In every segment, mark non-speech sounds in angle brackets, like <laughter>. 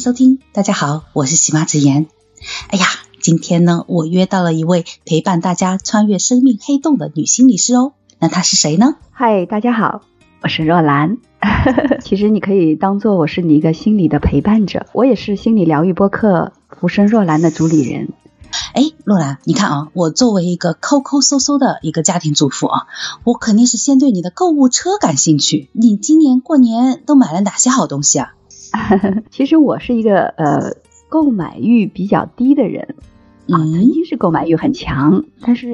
收听，大家好，我是喜妈子言。哎呀，今天呢，我约到了一位陪伴大家穿越生命黑洞的女心理师哦。那她是谁呢？嗨，大家好，我是若兰。<laughs> 其实你可以当做我是你一个心理的陪伴者，我也是心理疗愈播客《浮生若兰》的主理人。哎，若兰，你看啊，我作为一个抠抠搜搜的一个家庭主妇啊，我肯定是先对你的购物车感兴趣。你今年过年都买了哪些好东西啊？<laughs> 其实我是一个呃购买欲比较低的人啊，曾经是购买欲很强，但是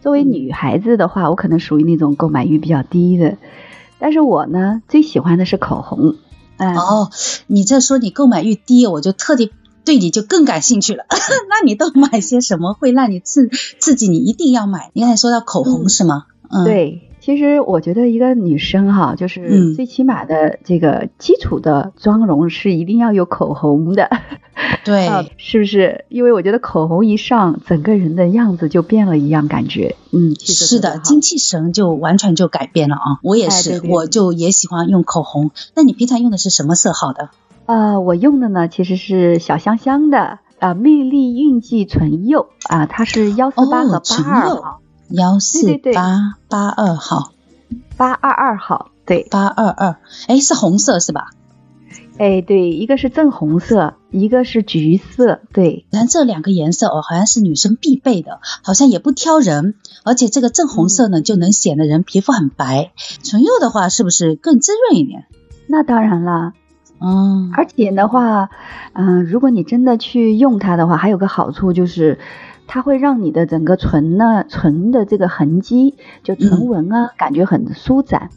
作为女孩子的话，我可能属于那种购买欲比较低的。但是我呢，最喜欢的是口红。哦，你这说你购买欲低，我就特地对你就更感兴趣了。<laughs> 那你都买些什么会让你刺刺激你一定要买？你刚才说到口红是吗？嗯，对。其实我觉得一个女生哈，就是最起码的这个基础的妆容是一定要有口红的，<laughs> 对，是不是？因为我觉得口红一上，整个人的样子就变了一样，感觉，嗯，是的，精气神就完全就改变了啊！我也是，我就也喜欢用口红。那你平常用的是什么色号的？呃，我用的呢其实是小香香的啊，魅力印记唇釉啊，它是幺四八和八二号。幺四八八二号，八二二号，对，八二二，哎，是红色是吧？哎，对，一个是正红色，一个是橘色，对。看这两个颜色哦，好像是女生必备的，好像也不挑人，而且这个正红色呢，就能显得人皮肤很白。唇釉的话，是不是更滋润一点？那当然了，嗯，而且的话，嗯，如果你真的去用它的话，还有个好处就是。它会让你的整个唇呢，唇的这个痕迹，就唇纹啊，感觉很舒展，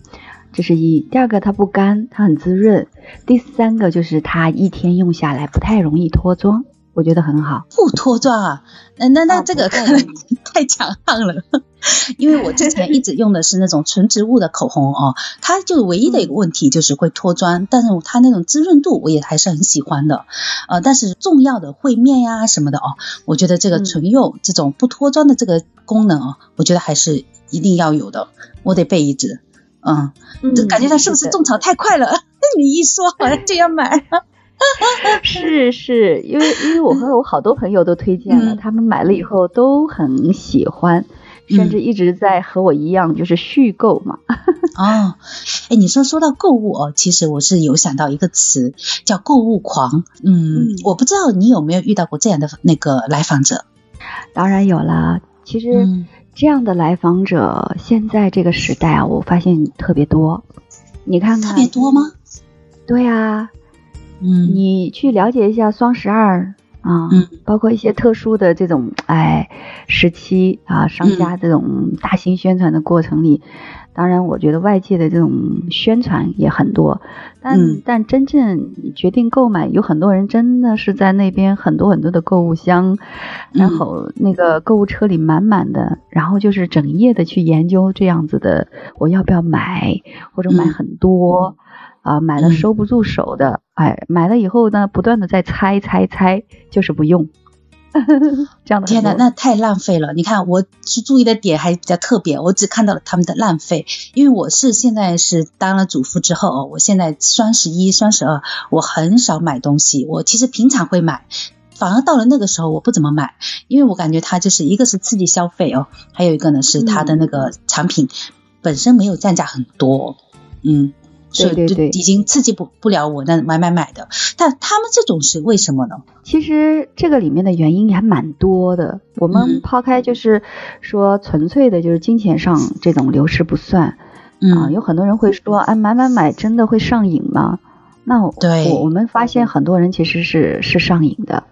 这是一。第二个，它不干，它很滋润。第三个就是它一天用下来不太容易脱妆。我觉得很好，<laughs> 不脱妆啊？那那那这个可能 <laughs> 太强悍了，<laughs> 因为我之前一直用的是那种纯植物的口红哦，它就唯一的一个问题就是会脱妆，但是它那种滋润度我也还是很喜欢的，呃，但是重要的会面呀什么的哦，我觉得这个唇釉这种不脱妆的这个功能哦，我觉得还是一定要有的，我得备一支，嗯，就感觉它是不是种草太快了？你一说好像就要买。<laughs> 是是，因为因为我和我好多朋友都推荐了，他们买了以后都很喜欢，甚至一直在和我一样就是续购嘛。<laughs> 哦，哎，你说说到购物哦，其实我是有想到一个词叫购物狂。嗯，我不知道你有没有遇到过这样的那个来访者？当然有啦，其实这样的来访者现在这个时代啊，我发现特别多。你看看，特别多吗？对呀。嗯，你去了解一下双十二啊，嗯，包括一些特殊的这种哎时期啊，商家这种大型宣传的过程里，当然我觉得外界的这种宣传也很多，但但真正决定购买，有很多人真的是在那边很多很多的购物箱，然后那个购物车里满满的，然后就是整夜的去研究这样子的，我要不要买或者买很多。啊，买了收不住手的，哎，买了以后呢，不断的在猜猜猜，就是不用，<laughs> 这样的。天哪，那太浪费了！你看，我去注意的点还比较特别，我只看到了他们的浪费，因为我是现在是当了主妇之后哦，我现在双十一、双十二，我很少买东西，我其实平常会买，反而到了那个时候我不怎么买，因为我感觉它就是一个是刺激消费哦，还有一个呢是它的那个产品本身没有降价很多，嗯。对对对，已经刺激不不了我那买买买的，但他们这种是为什么呢？其实这个里面的原因还蛮多的。我们抛开就是说纯粹的就是金钱上这种流失不算，啊，有很多人会说，哎，买买买真的会上瘾吗？那对，我我们发现很多人其实是是上瘾的。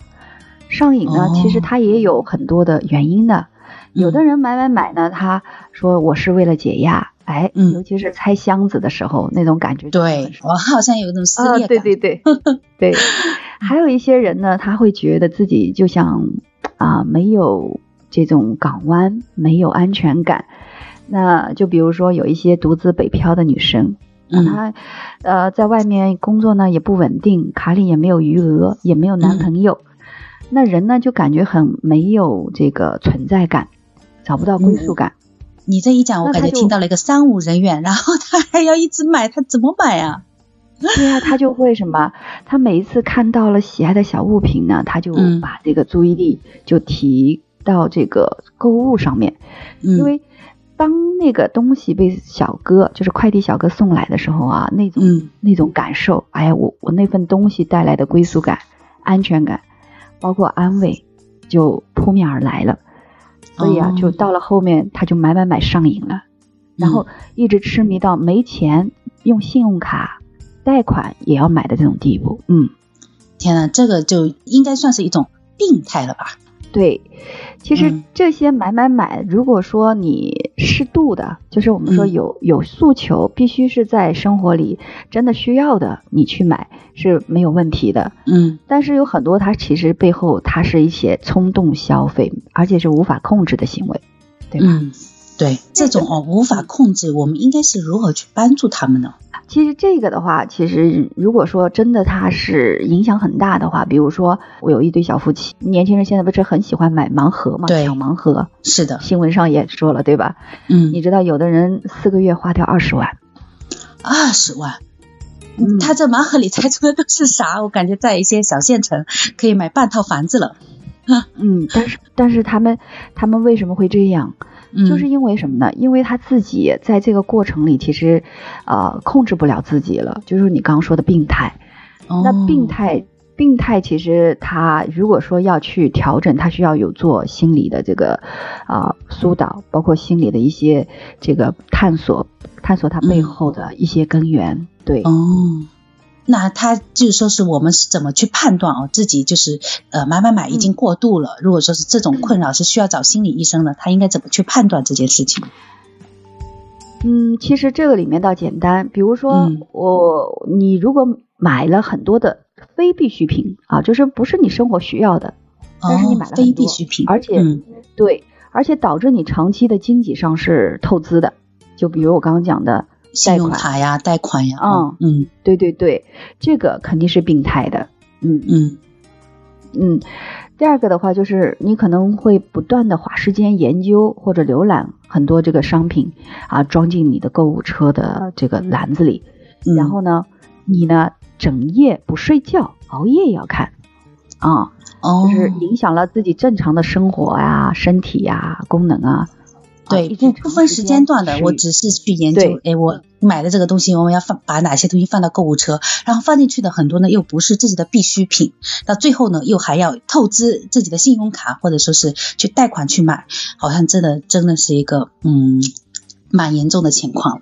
上瘾呢，其实它也有很多的原因的。有的人买买买呢，他说我是为了解压。哎，尤其是拆箱子的时候，那种感觉。对，我好像有一种撕裂感。对对对 <laughs> 对。<laughs> 还有一些人呢，他会觉得自己就像啊，没有这种港湾，没有安全感。那就比如说有一些独自北漂的女生，她呃在外面工作呢也不稳定，卡里也没有余额，也没有男朋友，那人呢就感觉很没有这个存在感，找不到归属感。你这一讲，我感觉听到了一个三无人员，然后他还要一直买，他怎么买啊？<laughs> 对呀，他就会什么？他每一次看到了喜爱的小物品呢，他就把这个注意力就提到这个购物上面，因为当那个东西被小哥，就是快递小哥送来的时候啊，那种那种感受，哎呀，我我那份东西带来的归属感、安全感，包括安慰，就扑面而来了。所以啊，就到了后面，他就买买买上瘾了，然后一直痴迷到没钱用信用卡。贷款也要买的这种地步，嗯，天呐，这个就应该算是一种病态了吧？对，其实这些买买买，如果说你适度的，就是我们说有有诉求，必须是在生活里真的需要的，你去买是没有问题的，嗯。但是有很多，它其实背后它是一些冲动消费，而且是无法控制的行为，对吧？嗯，对，这种哦无法控制，我们应该是如何去帮助他们呢？其实这个的话，其实如果说真的它是影响很大的话，比如说我有一对小夫妻，年轻人现在不是很喜欢买盲盒嘛，抢盲盒，是的，新闻上也说了，对吧？嗯，你知道有的人四个月花掉二十万，二十万，他这盲盒里猜出的都是啥？我感觉在一些小县城可以买半套房子了。<laughs> 嗯，但是但是他们他们为什么会这样？就是因为什么呢？因为他自己在这个过程里，其实，呃，控制不了自己了。就是你刚刚说的病态，那病态，病态其实他如果说要去调整，他需要有做心理的这个啊疏导，包括心理的一些这个探索，探索他背后的一些根源。对。哦。那他就是说，是我们是怎么去判断哦？自己就是呃买买买已经过度了。如果说是这种困扰是需要找心理医生的，他应该怎么去判断这件事情？嗯，其实这个里面倒简单。比如说我你如果买了很多的非必需品啊，就是不是你生活需要的，但是你买了非必需品，而且对，而且导致你长期的经济上是透支的。就比如我刚刚讲的。信用卡呀，贷款呀，嗯。嗯，对对对，这个肯定是病态的，嗯。嗯。嗯。第二个的话，就是你可能会不断的花时间研究或者浏览很多这个商品啊，装进你的购物车的这个篮子里，然后呢，你呢整夜不睡觉，熬夜也要看。啊，就是影响了自己正常的生活呀、身体呀、功能啊。对，不分时间段的，我只是去研究。哎，我买的这个东西，我们要放把哪些东西放到购物车，然后放进去的很多呢，又不是自己的必需品，到最后呢，又还要透支自己的信用卡，或者说是去贷款去买，好像真的真的是一个嗯蛮严重的情况了。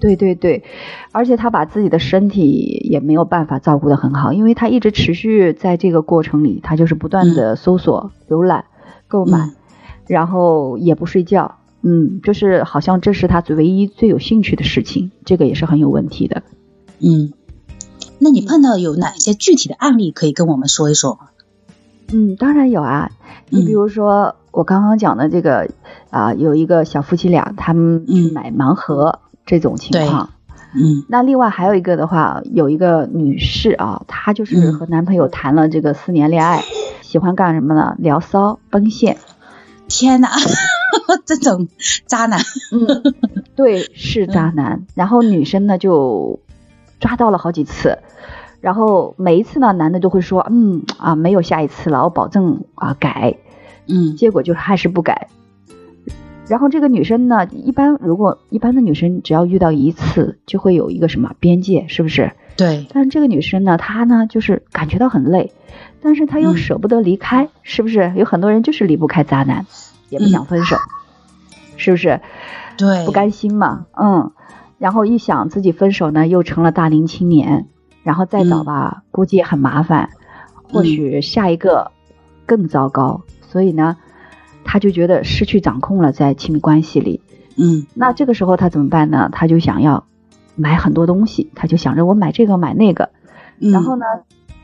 对对对，而且他把自己的身体也没有办法照顾的很好，因为他一直持续在这个过程里，他就是不断的搜索、浏览、购买。然后也不睡觉，嗯，就是好像这是他最唯一最有兴趣的事情，这个也是很有问题的，嗯。那你碰到有哪些具体的案例可以跟我们说一说吗？嗯，当然有啊。你比如说我刚刚讲的这个啊，有一个小夫妻俩，他们去买盲盒这种情况，嗯。那另外还有一个的话，有一个女士啊，她就是和男朋友谈了这个四年恋爱，喜欢干什么呢？聊骚奔现。天哪，<laughs> 这种渣男，嗯，对，是渣男。然后女生呢就抓到了好几次，然后每一次呢，男的都会说，嗯啊，没有下一次了，我保证啊改，嗯，结果就是还是不改。然后这个女生呢，一般如果一般的女生只要遇到一次，就会有一个什么边界，是不是？对。但是这个女生呢，她呢就是感觉到很累。但是她又舍不得离开，是不是？有很多人就是离不开渣男，也不想分手，是不是？对，不甘心嘛，嗯。然后一想自己分手呢，又成了大龄青年，然后再找吧，估计也很麻烦，或许下一个更糟糕。所以呢，他就觉得失去掌控了，在亲密关系里。嗯。那这个时候他怎么办呢？他就想要买很多东西，他就想着我买这个买那个，然后呢？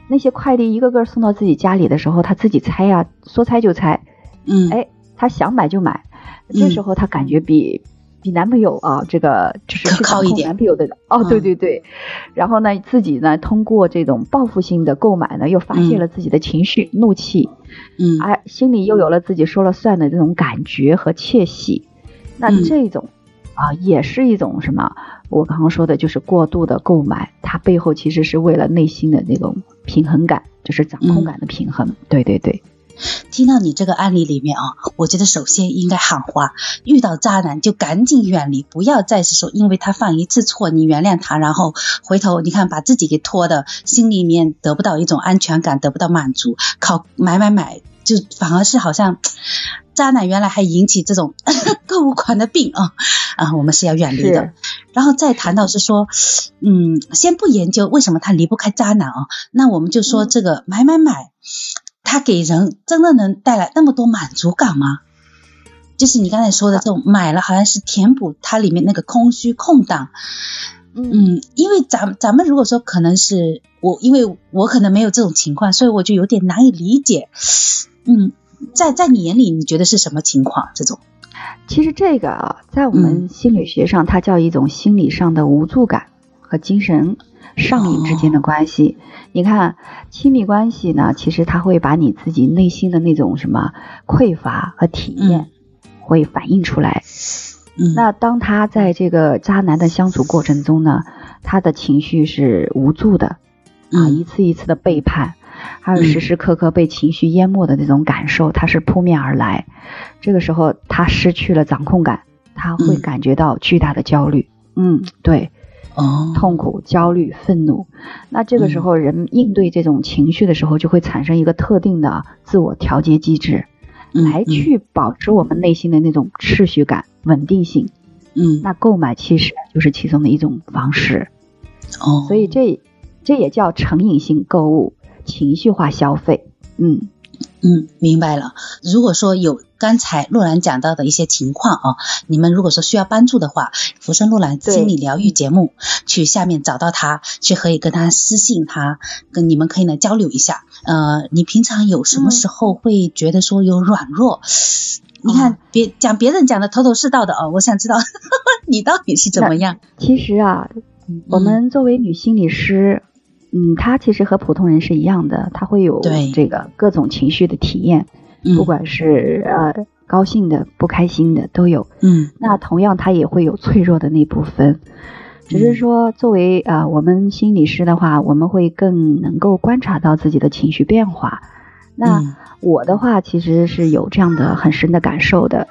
那些快递一个个送到自己家里的时候，他自己拆呀，说拆就拆，嗯，哎，他想买就买，这时候他感觉比比男朋友啊，这个就是可靠一点，男朋友的哦，对对对，然后呢，自己呢通过这种报复性的购买呢，又发泄了自己的情绪怒气，嗯，哎，心里又有了自己说了算的这种感觉和窃喜，那这种啊，也是一种什么？我刚刚说的就是过度的购买，它背后其实是为了内心的那种平衡感，就是掌控感的平衡。对对对。听到你这个案例里面啊，我觉得首先应该喊话：遇到渣男就赶紧远离，不要再是说因为他犯一次错你原谅他，然后回头你看把自己给拖的，心里面得不到一种安全感，得不到满足，靠买买买，就反而是好像渣男原来还引起这种 <laughs> 购物狂的病啊啊，我们是要远离的。然后再谈到是说，嗯，先不研究为什么他离不开渣男啊，那我们就说这个买买买。它给人真的能带来那么多满足感吗？就是你刚才说的这种买了，好像是填补它里面那个空虚空档。嗯，因为咱咱们如果说可能是我，因为我可能没有这种情况，所以我就有点难以理解。嗯，在在你眼里，你觉得是什么情况？这种？其实这个啊，在我们心理学上，它叫一种心理上的无助感和精神。上瘾之间的关系，你看亲密关系呢，其实它会把你自己内心的那种什么匮乏和体验会反映出来。嗯，那当他在这个渣男的相处过程中呢，他的情绪是无助的，啊，一次一次的背叛，还有时时刻刻被情绪淹没的那种感受，他是扑面而来。这个时候他失去了掌控感，他会感觉到巨大的焦虑。嗯，对。哦，痛苦、焦虑、愤怒，那这个时候人应对这种情绪的时候，就会产生一个特定的自我调节机制，来去保持我们内心的那种秩序感、稳定性。嗯，那购买其实就是其中的一种方式。哦，所以这这也叫成瘾性购物、情绪化消费。嗯。嗯，明白了。如果说有刚才洛兰讲到的一些情况啊，你们如果说需要帮助的话，福生洛兰心理疗愈节目，去下面找到他，去可以跟他私信他，跟你们可以呢交流一下。呃，你平常有什么时候会觉得说有软弱？你看别讲别人讲的头头是道的哦，我想知道 <laughs> 你到底是怎么样。其实啊，我们作为女心理师。嗯，他其实和普通人是一样的，她会有这个各种情绪的体验，不管是呃高兴的、不开心的都有。嗯，那同样他也会有脆弱的那部分，只是说作为啊我们心理师的话，我们会更能够观察到自己的情绪变化。那我的话其实是有这样的很深的感受的。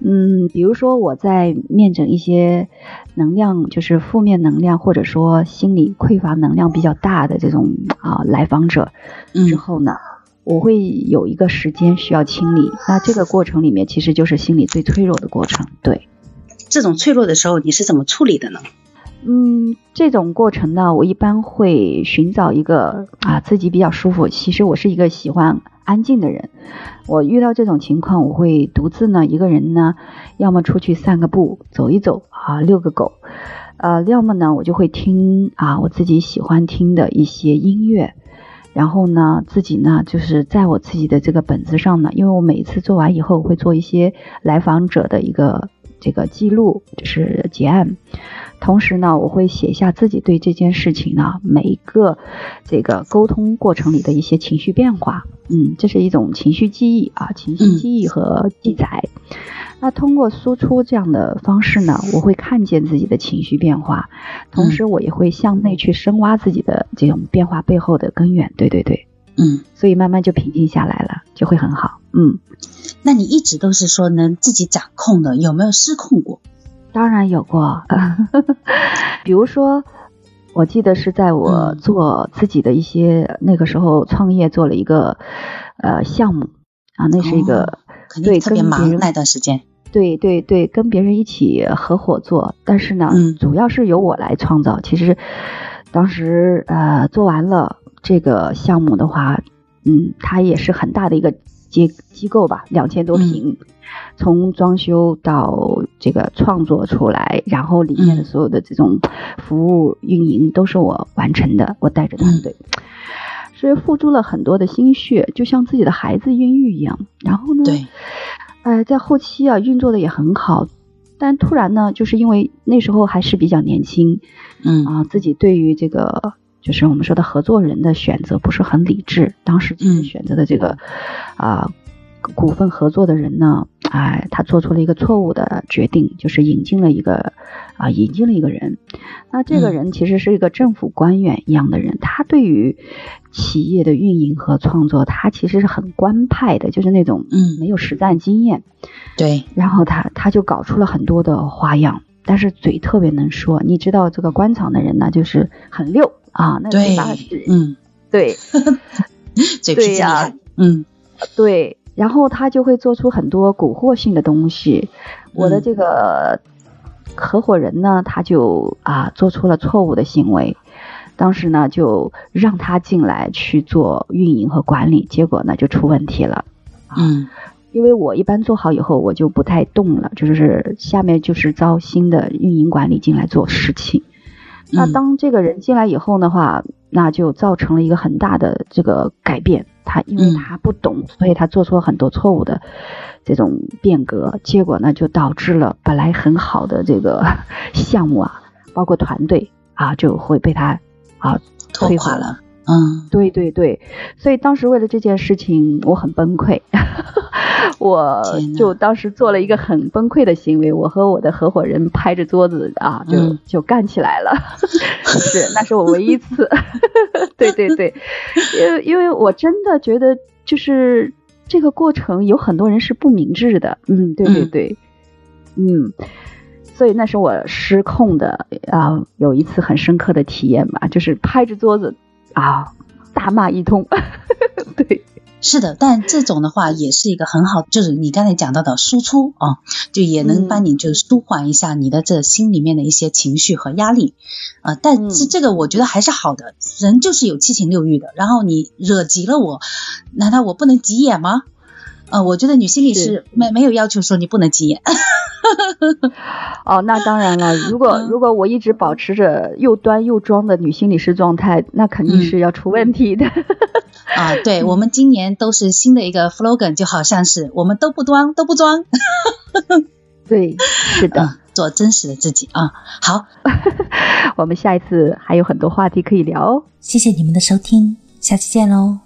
嗯，比如说我在面诊一些能量就是负面能量，或者说心理匮乏能量比较大的这种啊来访者之后呢，我会有一个时间需要清理。那这个过程里面其实就是心理最脆弱的过程。对，这种脆弱的时候你是怎么处理的呢？嗯，这种过程呢，我一般会寻找一个啊自己比较舒服。其实我是一个喜欢。安静的人，我遇到这种情况，我会独自呢一个人呢，要么出去散个步，走一走啊，遛个狗，呃，要么呢我就会听啊我自己喜欢听的一些音乐，然后呢自己呢就是在我自己的这个本子上呢，因为我每次做完以后会做一些来访者的一个这个记录，就是结案。同时呢，我会写下自己对这件事情呢每一个这个沟通过程里的一些情绪变化，嗯，这是一种情绪记忆啊，情绪记忆和记载。那通过输出这样的方式呢，我会看见自己的情绪变化，同时我也会向内去深挖自己的这种变化背后的根源。对对对，嗯，所以慢慢就平静下来了，就会很好。嗯，那你一直都是说能自己掌控的，有没有失控过？当然有过，<laughs> 比如说，我记得是在我做自己的一些那个时候创业做了一个呃项目。啊，那是一个对特别忙那段时间，对对对，跟别人一起合伙做，但是呢，主要是由我来创造。其实当时呃做完了这个项目的话，嗯，它也是很大的一个机机构吧，两千多平。从装修到这个创作出来，然后里面的所有的这种服务运营都是我完成的，我带着团队，所以付出了很多的心血，就像自己的孩子孕育一样。然后呢，对，哎，在后期啊运作的也很好，但突然呢，就是因为那时候还是比较年轻，嗯。啊，自己对于这个就是我们说的合作人的选择不是很理智，当时就是选择的这个啊。股份合作的人呢，哎，他做出了一个错误的决定，就是引进了一个啊，引进了一个人。那这个人其实是一个政府官员一样的人，他对于企业的运营和创作，他其实是很官派的，就是那种嗯，没有实战经验。对，然后他他就搞出了很多的花样，但是嘴特别能说。你知道这个官场的人呢，就是很溜啊，那嘴巴是嗯，对，<laughs> 嘴皮子嗯，对。然后他就会做出很多蛊惑性的东西。我的这个合伙人呢，他就啊做出了错误的行为。当时呢，就让他进来去做运营和管理，结果呢就出问题了。嗯，因为我一般做好以后，我就不太动了，就是下面就是招新的运营管理进来做事情。那当这个人进来以后的话，那就造成了一个很大的这个改变。他因为他不懂，所以他做出了很多错误的这种变革，结果呢就导致了本来很好的这个 <laughs> 项目啊，包括团队啊，就会被他啊拖垮了。嗯，对对对，所以当时为了这件事情，我很崩溃，<laughs> 我就当时做了一个很崩溃的行为，我和我的合伙人拍着桌子啊，就就干起来了，<laughs> 是，那是我唯一一次，<laughs> 对对对，因为因为我真的觉得就是这个过程有很多人是不明智的，嗯，对对对，嗯，所以那是我失控的啊，有一次很深刻的体验吧，就是拍着桌子。啊，大骂一通，<laughs> 对，是的，但这种的话也是一个很好，就是你刚才讲到的输出啊，就也能帮你就舒缓一下你的这心里面的一些情绪和压力啊。但是这个我觉得还是好的，人就是有七情六欲的，然后你惹急了我，难道我不能急眼吗？呃，我觉得女心理师没没有要求说你不能急眼。<laughs> 哦，那当然了，如果如果我一直保持着又端又装的女心理师状态，那肯定是要出问题的。<laughs> 啊，对，我们今年都是新的一个 slogan，就好像是我们都不端都不装。<laughs> 对，是的，做真实的自己啊。好，我们下一次还有很多话题可以聊哦。谢谢你们的收听，下期见喽。